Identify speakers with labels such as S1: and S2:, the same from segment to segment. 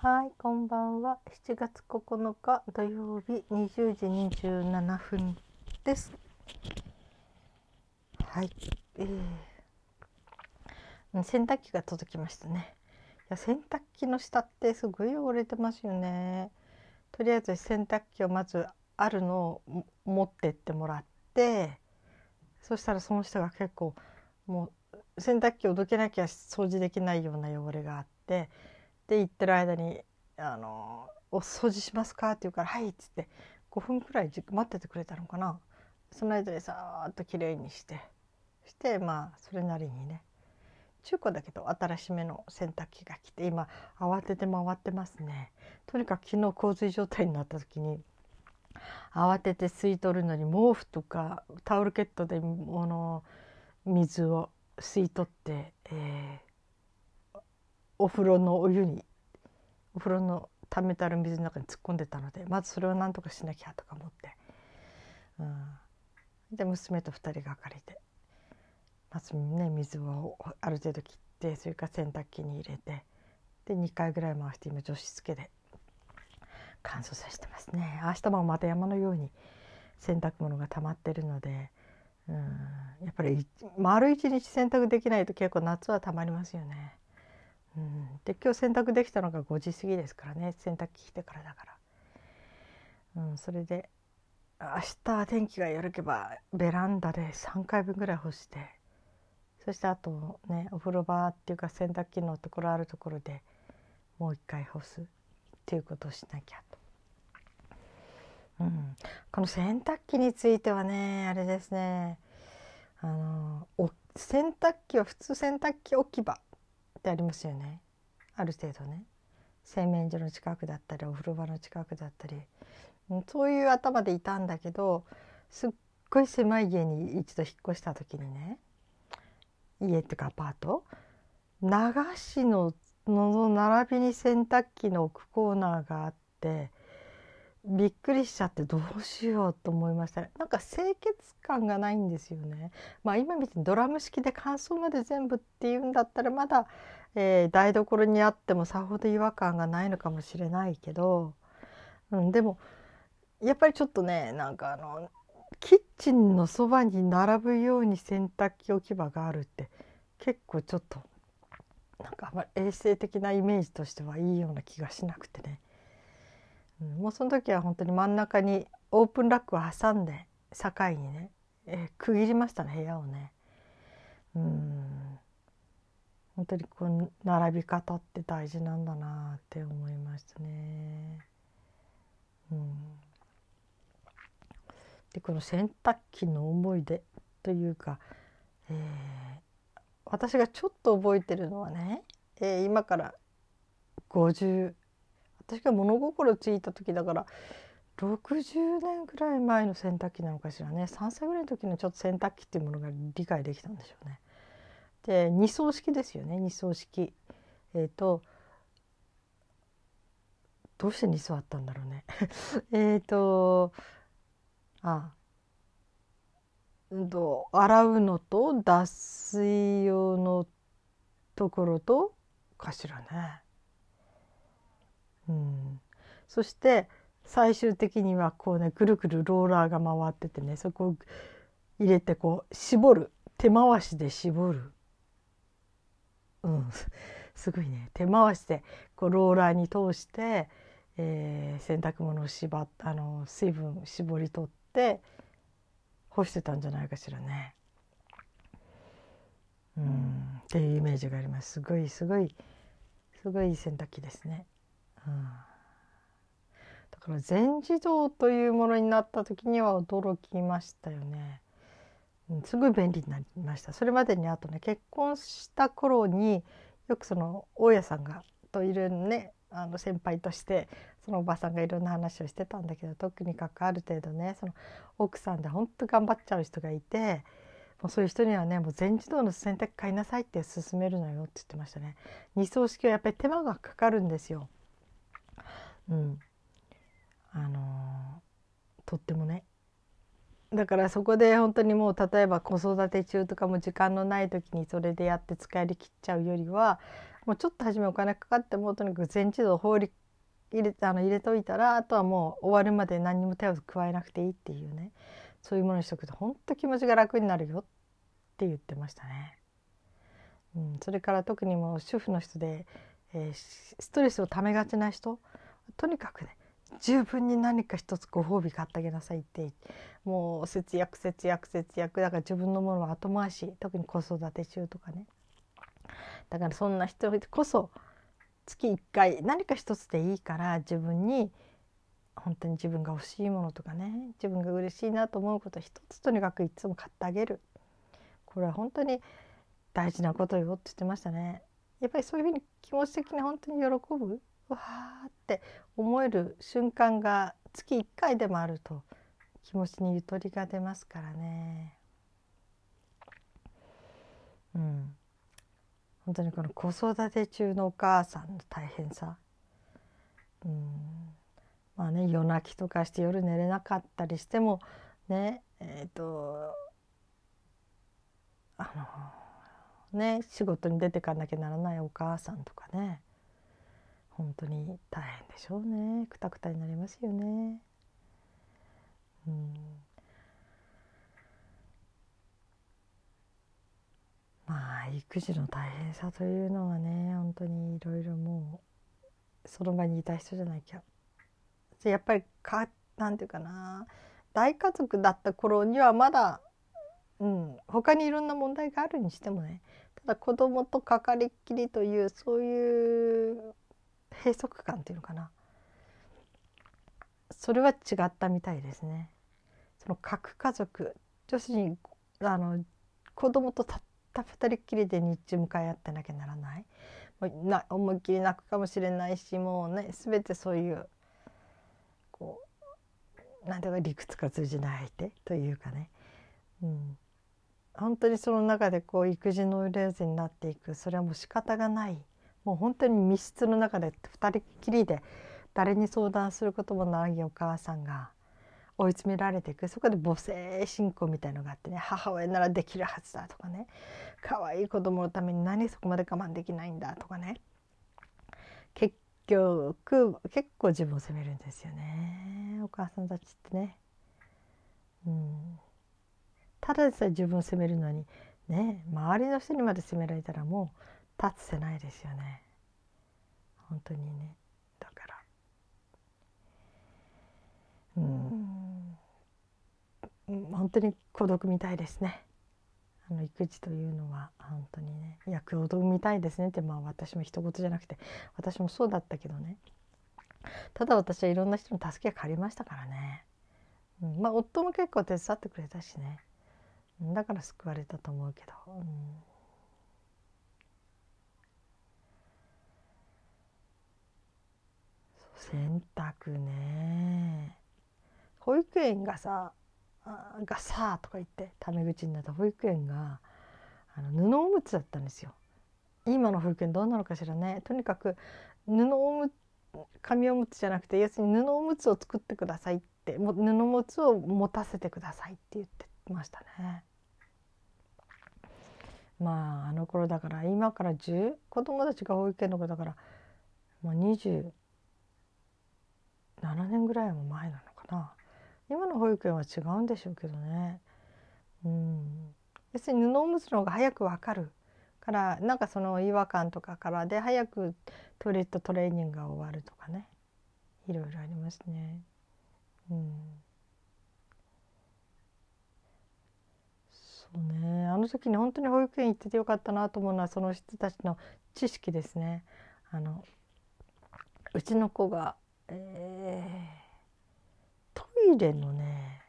S1: はい、こんばんは。7月9日土曜日20時27分です。はい、えー、洗濯機が届きましたね。いや洗濯機の下ってすごい汚れてますよね。とりあえず洗濯機をまずあるのを持ってってもらって、そしたらその下が結構もう洗濯機をどけなきゃ掃除できないような汚れがあって。で行ってる間に「あのお掃除しますか?」って言うから「はい」っつって5分くらい待っててくれたのかなその間にさーっときれいにしてそしてまあそれなりにね中古だけど新しめの洗濯機が来て今慌てて回ってますねとにかく昨日洪水状態になった時に慌てて吸い取るのに毛布とかタオルケットでもの水を吸い取って、えーお風呂のお湯にお風呂の溜めてある水の中に突っ込んでたのでまずそれを何とかしなきゃとか思って、うん、で娘と2人がかりでまずね水をある程度切ってそれから洗濯機に入れてで2回ぐらい回して今除湿機で乾燥させてますね。明日もまた山のように洗濯物が溜まってるので、うん、やっぱり丸一日洗濯できないと結構夏は溜まりますよね。うん、で今日洗濯できたのが5時過ぎですからね。洗濯機来てからだから、うん、それで明日天気がよろけばベランダで3回分ぐらい干してそしてあとねお風呂場っていうか洗濯機のところあるところでもう一回干す。っていうことをしなきゃと。うん、この洗濯機についてはねあれですね。あの洗濯機は普通洗濯機置き場ってありますよね。ある程度ね。洗面所の近くだったりお風呂場の近くだったり。そういう頭でいたんだけどすっごい狭い家に一度引っ越した時にね家っていうかアパート流しのの並びに洗濯機の置くコーナーがあってびっくりしちゃってどうしようと思いましたなんか清潔感がないんですよね。まあ今みたいにドラム式で乾燥まで全部っていうんだったらまだ、えー、台所にあってもさほど違和感がないのかもしれないけど、うん、でもやっぱりちょっとねなんかあのキッチンのそばに並ぶように洗濯機置き場があるって結構ちょっとなんかあまり衛生的なイメージとしてはいいような気がしなくてね。うんもうその時は本当に真ん中にオープンラックを挟んで境にね、えー、区切りましたね部屋をね。うん本当にこう並び方って大事なんだなって思いましたね。うん、でこの洗濯機の思い出というか、えー、私がちょっと覚えてるのはね、えー、今から50私が物心ついた時だから60年くらい前の洗濯機なのかしらね3歳ぐらいの時のちょっと洗濯機っていうものが理解できたんでしょうね。で二層式ですよね二層式。えっ、ー、とどうして2層あったんだろうね。えっとあうんと洗うのと脱水用のところとかしらね。うん、そして最終的にはこうねくるくるローラーが回っててねそこを入れてこう絞る手回しで絞る、うん、すごいね手回しでこうローラーに通して、えー、洗濯物を縛っあの水分絞り取って干してたんじゃないかしらね。うん、っていうイメージがありますすごいすごいすごい洗濯機ですね。うん、だから全自動というものになった時には驚きましたよね。うん、すごい便利になりました。それまでにあとね結婚した頃によくその大家さんがといるねあの先輩としてそのおばさんがいろんな話をしてたんだけど特にかくある程度ねその奥さんで本当頑張っちゃう人がいてもうそういう人にはねもう全自動の洗濯買いなさいって勧めるのよって言ってましたね。二層式はやっぱり手間がかかるんですよ。うん、あのー、とってもねだからそこで本当にもう例えば子育て中とかも時間のない時にそれでやって使い切っちゃうよりはもうちょっと初めお金かかってもとにかく全自動放り入れあの入れといたらあとはもう終わるまで何にも手を加えなくていいっていうねそういうものにしとくと本当気持ちが楽になるよって言ってましたね。うん、それから特にもう主婦の人で、えー、ストレスをためがちな人とにかくね十分に何か一つご褒美買ってあげなさいって。もう節約節約節約。だから自分のものは後回し特に子育て中とかね。だからそんな人こそ月1回何か一つでいいから自分に本当に自分が欲しいものとかね自分が嬉しいなと思うこと一つとにかくいつも買ってあげる。これは本当に大事なことよって言ってましたね。やっぱりそういうふうに気持ち的に本当に喜ぶ。わーって思える瞬間が月1回でもあると気持ちにゆとりが出ますからね。うん、本当にこの子育て中のお母さんの大変さ、うん、まあね夜泣きとかして夜寝れなかったりしてもねえっ、ー、とあのね仕事に出てかなきゃならないお母さんとかね。本当に大変でしょうね。くたくたになりますよね。うん。まあ育児の大変さというのはね本当にいろいろもうその場にいた人じゃなきゃ。やっぱりかなんていうかな。大家族だった頃にはまだ、うん、他にいろんな問題があるにしてもねただ子供とかかりっきりというそういう閉塞感っていうのかな。それは違ったみたいですね。その核家族要するにあの子供とたった二人きりで日中向かい合ってなきゃならない。もうな思いっきり泣くかもしれないしもうね全てそういうこうなんていうか理屈が通じない相手というかね、うん、本当にその中でこう育児ノイレーズになっていく。それはもう仕方がない。もう本当に密室の中で2人きりで誰に相談することもないお母さんが追い詰められていく。そこで母性信仰みたいのがあってね。母親ならできるはずだとかね。可愛い子供のために何そこまで我慢できないんだとかね。結局結構自分を責めるんですよね。お母さんたちってね。うん、ただでさえ自分を責めるのにね周りの人にまで責められたらもう立つせないですよね。本当にね。だから。うん。本当に孤独みたいですね。あの育児というのは本当にね。いや孤独みたいですね。ってまあ私も一言じゃなくて。私もそうだったけどね。ただ私はいろんな人の助けが借りましたからね、うん、まあ夫も結構手伝ってくれたしね。だから救われたと思うけど、うん。洗濯ね保育園がさ「がさ」とか言ってタメ口になった保育園があの布おむつだったんですよ。今の保育園どうなのかしらねとにかく布おむ紙おむつじゃなくて要するに布おむつを作ってくださいっても布おむつを持たせてくださいって言ってましたね。まああの頃だから今から10子供たちが保育園の子だから、まあ、20 7年ぐらいも前なのかな。今の保育園は違うんでしょうけどね。うん。要するに布おむつの方が早くわかるからなんかその違和感とかからで早くトイレットトレーニングが終わるとかね。いろいろありますね。うん。そうね。あの時に本当に保育園行っててよかったなと思うのはその人たちの知識ですね。あのうちの子がえー、トイレのね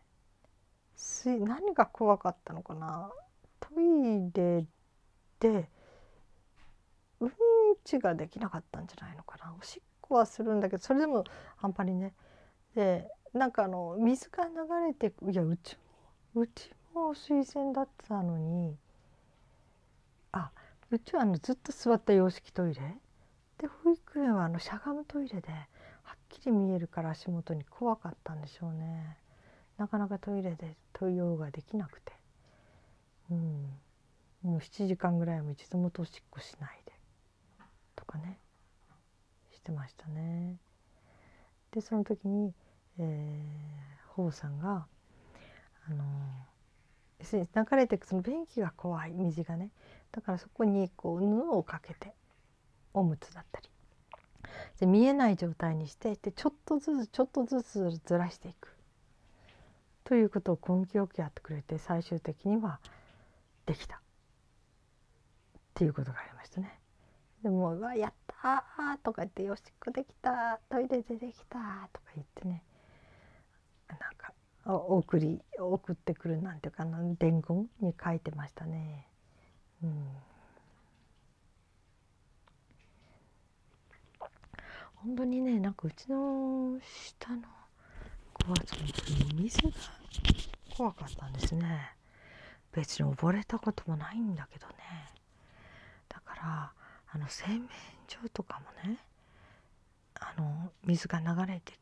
S1: 水何が怖かったのかな？トイレでうんちができなかったんじゃないのかな？おしっこはするんだけどそれでも半端にね。でなんかあの水が流れていやうちもうちも水洗だったのにあうちはあのずっと座った洋式トイレ。で保育園はあのしゃがむトイレでり見えるから足元に怖かったんでしょうね。なかなかトイレで問いようができなくて。うん。もう7時間ぐらいも一度もおしっこしないで。とかね。してましたね。でその時に、えー、ホウさんがあの流れてくその便器が怖い水がね。だからそこにこう布をかけておむつだったり。で見えない状態にしてでちょっとずつちょっとずつずらしていくということを根気よくやってくれて最終的にはできたっていうことがありましたね。でも「うわやったとか言って「よしっこできたトイレでできた」とか言ってねなんか送り送ってくるなんていうかな伝言に書いてましたね。うん本当にねなんかうちの下の子はその水が怖かったんですね。別に溺れたこともないんだけどね。だからあの洗面所とかもねあの水が流れてい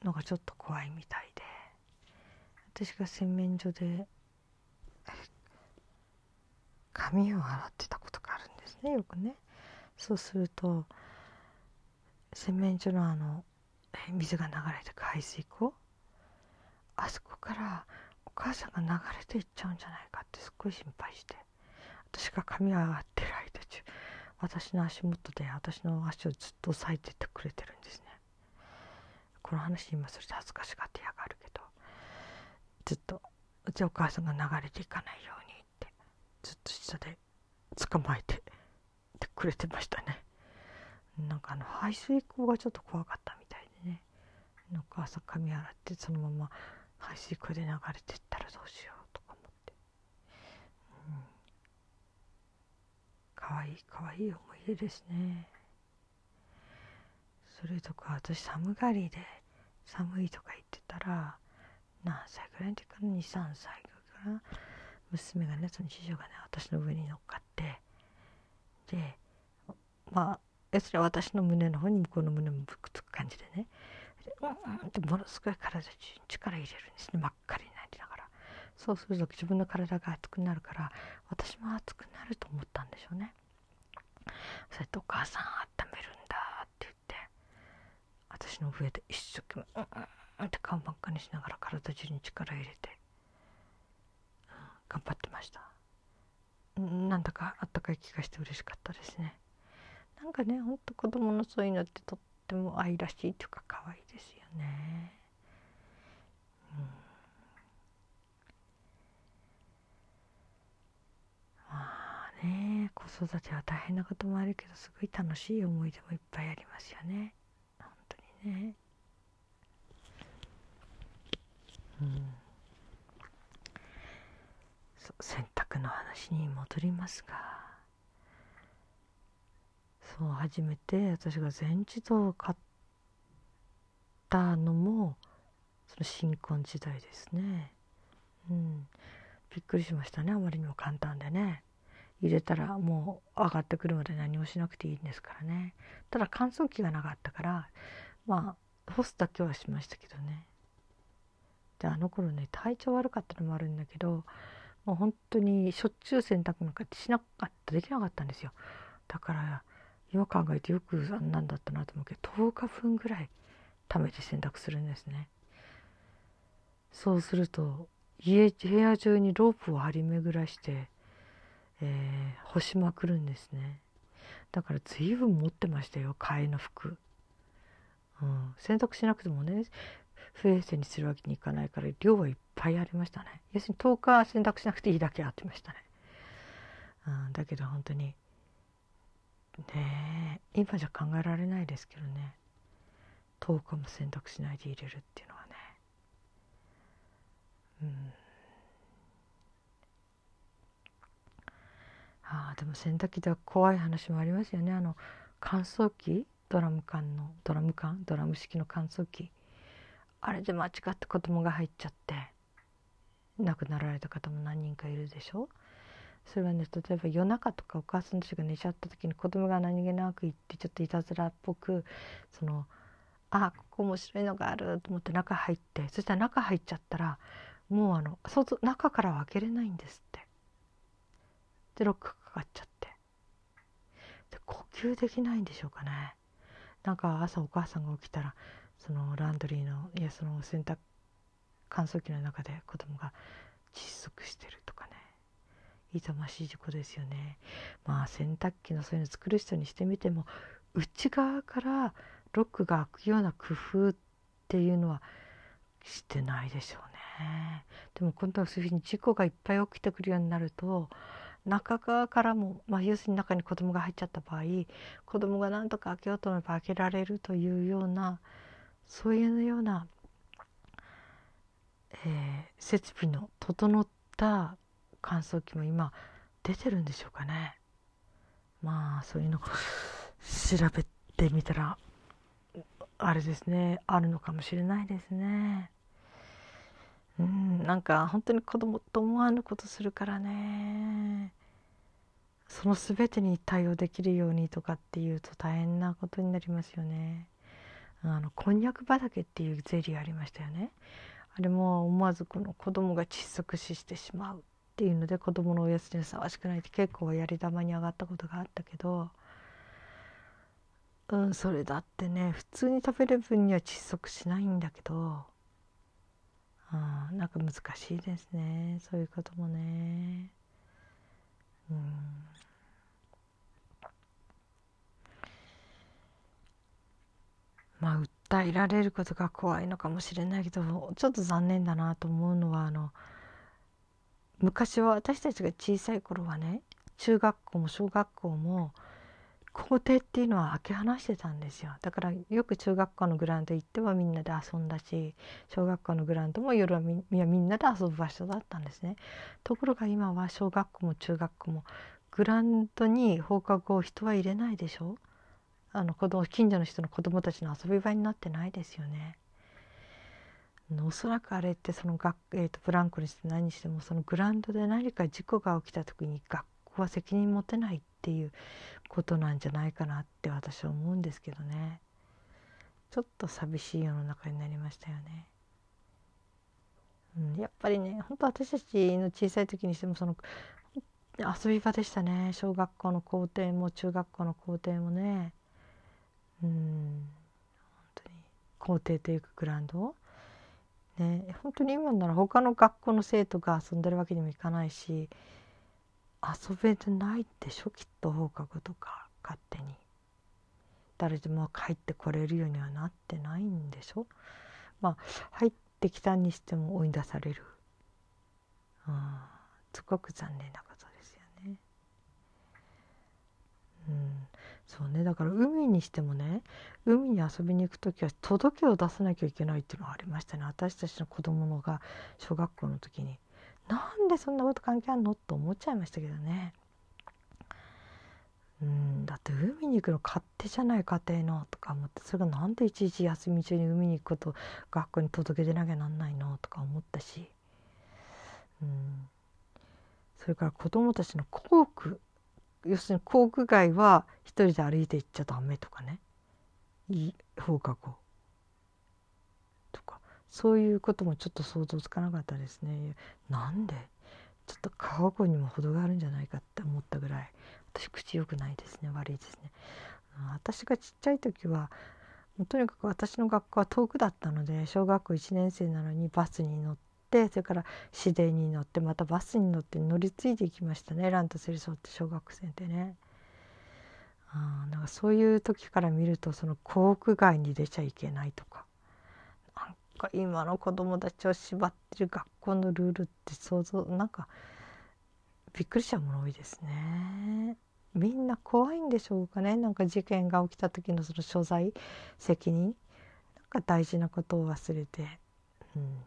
S1: くのがちょっと怖いみたいで。私が洗面所で 髪を洗ってたことがあるんですねよくね。そうすると洗面所のあの水が流れて排水溝あそこからお母さんが流れていっちゃうんじゃないかってすっごい心配して。私が髪が上がってる間中私の足元で私の足をずっと押さえててくれてるんですね。この話今それで恥ずかしがってやがるけどずっとうちお母さんが流れていかないようにってずっと下で捕まえててくれてましたね。なんかあの排水溝がちょっと怖かったみたいでね。なんか朝髪洗ってそのまま排水溝で流れてったらどうしようとか思って、うん、かわいいかわいい思い出ですね。それとか私寒がりで寒いとか言ってたら何歳ぐらいの時かな？23歳ぐらいかな？娘がねその次女がね私の上に乗っかってでまあ要するに私の胸の方に向こうの胸もぶくつく感じでね。うんってものすごい体中に力入れるんですね。真っ赤になりながら。そうすると自分の体が熱くなるから私も熱くなると思ったんでしょうね。それとお母さん温めるんだって言って私の上で一生懸命うんうんって顔真っ赤にしながら体中に力入れて、うん、頑張ってました。なんだかあったかい気がして嬉しかったですね。なんかねほんと子供のそういうのってとっても愛らしいというか可愛いですよね。うん、まあね子育ては大変なこともあるけどすごい楽しい思い出もいっぱいありますよね。本当にね。うん、洗濯の話に戻りますが。そう初めて私が全自動を買ったのもその新婚時代ですね。うん。びっくりしましたねあまりにも簡単でね。入れたらもう上がってくるまで何もしなくていいんですからね。ただ乾燥機がなかったからまあ干すだけはしましたけどね。であの頃ね体調悪かったのもあるんだけどもう本当にしょっちゅう洗濯なんかしなかったできなかったんですよ。だから今考えてよくあんなんだったなと思うけど10日分ぐらい貯めて洗濯するんですね。そうすると家部屋中にロープを張り巡らして、えー、干しまくるんですね。だから随分持ってましたよ替えの服、うん、洗濯しなくてもね不衛生にするわけにいかないから量はいっぱいありましたね。要するに10日洗濯しなくていいだけあってましたね、うん、だけど本当にねえ。今じゃ考えられないですけどね。10日も洗濯しないで入れるっていうのはね。うん。ああでも洗濯機では怖い話もありますよね。あの乾燥機？ドラム缶のドラム缶？ドラム式の乾燥機？あれで間違って子供が入っちゃって亡くなられた方も何人かいるでしょ？それはね例えば夜中とかお母さんたちが寝ちゃった時に子供が何気なく言ってちょっといたずらっぽくそのあここ面白いのがあると思って中入ってそしたら中入っちゃったらもうあの外中からは開けれないんですって。でロックかかっちゃって。で呼吸できないんでしょうかね。なんか朝お母さんが起きたらそのランドリーのいやその洗濯乾燥機の中で子供が窒息してる。痛ましい事故ですよね。まあ洗濯機のそういうの作る人にしてみても内側からロックが開くような工夫っていうのはしてないでしょうね。でも今度はそういうふうに事故がいっぱい起きてくるようになると中側からも、まあ、要するに中に子供が入っちゃった場合子供が何とか開けようと思えば開けられるというようなそういうような、えー、設備の整った乾燥機も今出てるんでしょうかね。まあそういうの調べてみたらあれですねあるのかもしれないですね。うんなんか本当に子供と思わぬことするからねその全てに対応できるようにとかっていうと大変なことになりますよね。あのこんにゃく畑っていうゼリーありましたよね。あれも思わずこの子供が窒息死してしまうっていうので子供のおやつにふさわしくないって結構やり玉に上がったことがあったけどうんそれだってね普通に食べる分には窒息しないんだけどうんなんか難しいですねそういうこともね。うん。まあ訴えられることが怖いのかもしれないけどちょっと残念だなと思うのはあの昔は私たちが小さい頃はね中学校も小学校も校庭っていうのは開け放してたんですよ。だからよく中学校のグラウンド行ってはみんなで遊んだし小学校のグラウンドも夜はみみんなで遊ぶ場所だったんですね。ところが今は小学校も中学校もグラウンドに放課後人は入れないでしょ。あの子供近所の人の子供たちの遊び場になってないですよね。おそらくあれってその学、えーと、ブランコにして何にしてもそのグラウンドで何か事故が起きた時に学校は責任持てないっていうことなんじゃないかなって私は思うんですけどね。ちょっと寂しい世の中になりましたよね。うん、やっぱりね本当私たちの小さい時にしてもその遊び場でしたね。小学校の校庭も中学校の校庭もね。うん本当に校庭というかグラウンドね本当に今なら他の学校の生徒が遊んでるわけにもいかないし遊べてないでしょきっと放課後とか勝手に。誰でも帰ってこれるようにはなってないんでしょ？まあ入ってきたにしても追い出される。うん。すごく残念なことですよね。うん。そうね。だから海にしてもね海に遊びに行く時は届けを出さなきゃいけないっていうのがありましたね。私たちの子供のが小学校の時に。なんでそんなこと関係あんのと思っちゃいましたけどね。うん。だって海に行くの勝手じゃない家庭のとか思ってそれがなんでいちいち休み中に海に行くこと学校に届け出なきゃなんないのとか思ったし。うん。それから子供たちの校区要するに航空街は一人で歩いて行っちゃダメとかね。放課後とか。そういうこともちょっと想像つかなかったですね。なんで？ちょっと過保護にも程があるんじゃないかって思ったぐらい。私口良くないですね。悪いですね。私がちっちゃい時はもうとにかく私の学校は遠くだったので小学校1年生なのにバスに乗っってそれから市電に乗ってまたバスに乗って乗り継いでいきましたね。ランドセル背負って小学生でね。あなんかそういう時から見るとその校区外に出ちゃいけないとか。なんか今の子供たちを縛ってる学校のルールって想像なんかびっくりしちゃうもの多いですね。みんな怖いんでしょうかね。なんか事件が起きた時のその所在責任なんか大事なことを忘れて、うん、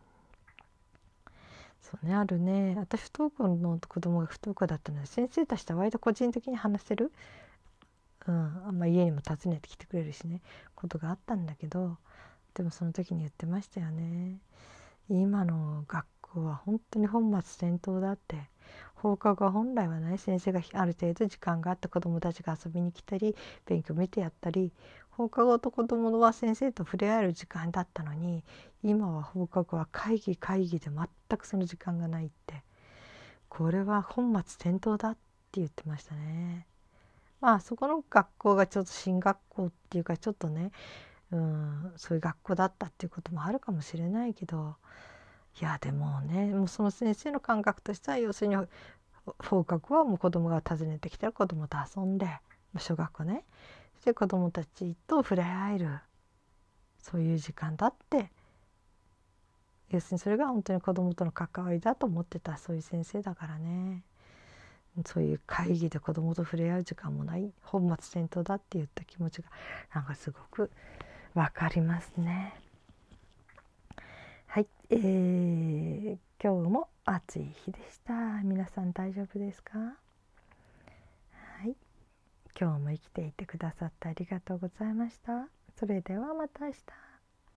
S1: そうねあるね。私不登校の子供が不登校だったので先生たちと割と個人的に話せる、うんまあ、家にも訪ねてきてくれるしねことがあったんだけどでもその時に言ってましたよね。今の学校は本当に本末転倒だって。放課後は本来はね先生がある程度時間があって子どもたちが遊びに来たり勉強見てやったり放課後と子どもは先生と触れ合える時間だったのに今は放課後は会議会議で全くその時間がないってこれは本末転倒だって言ってましたね。まあそこの学校がちょっと進学校っていうかちょっとねうんそういう学校だったっていうこともあるかもしれないけどいやでもねもうその先生の感覚としては要するに放課後はもう子供が訪ねてきたら子供と遊んで小学校ねそして子供たちと触れ合えるそういう時間だって要するにそれが本当に子供との関わりだと思ってたそういう先生だからねそういう会議で子供と触れ合う時間もない本末転倒だって言った気持ちがなんかすごくわかりますね。はい、えー、今日も暑い日でした。皆さん大丈夫ですか？今日も生きていてくださってありがとうございました。それではまた明日。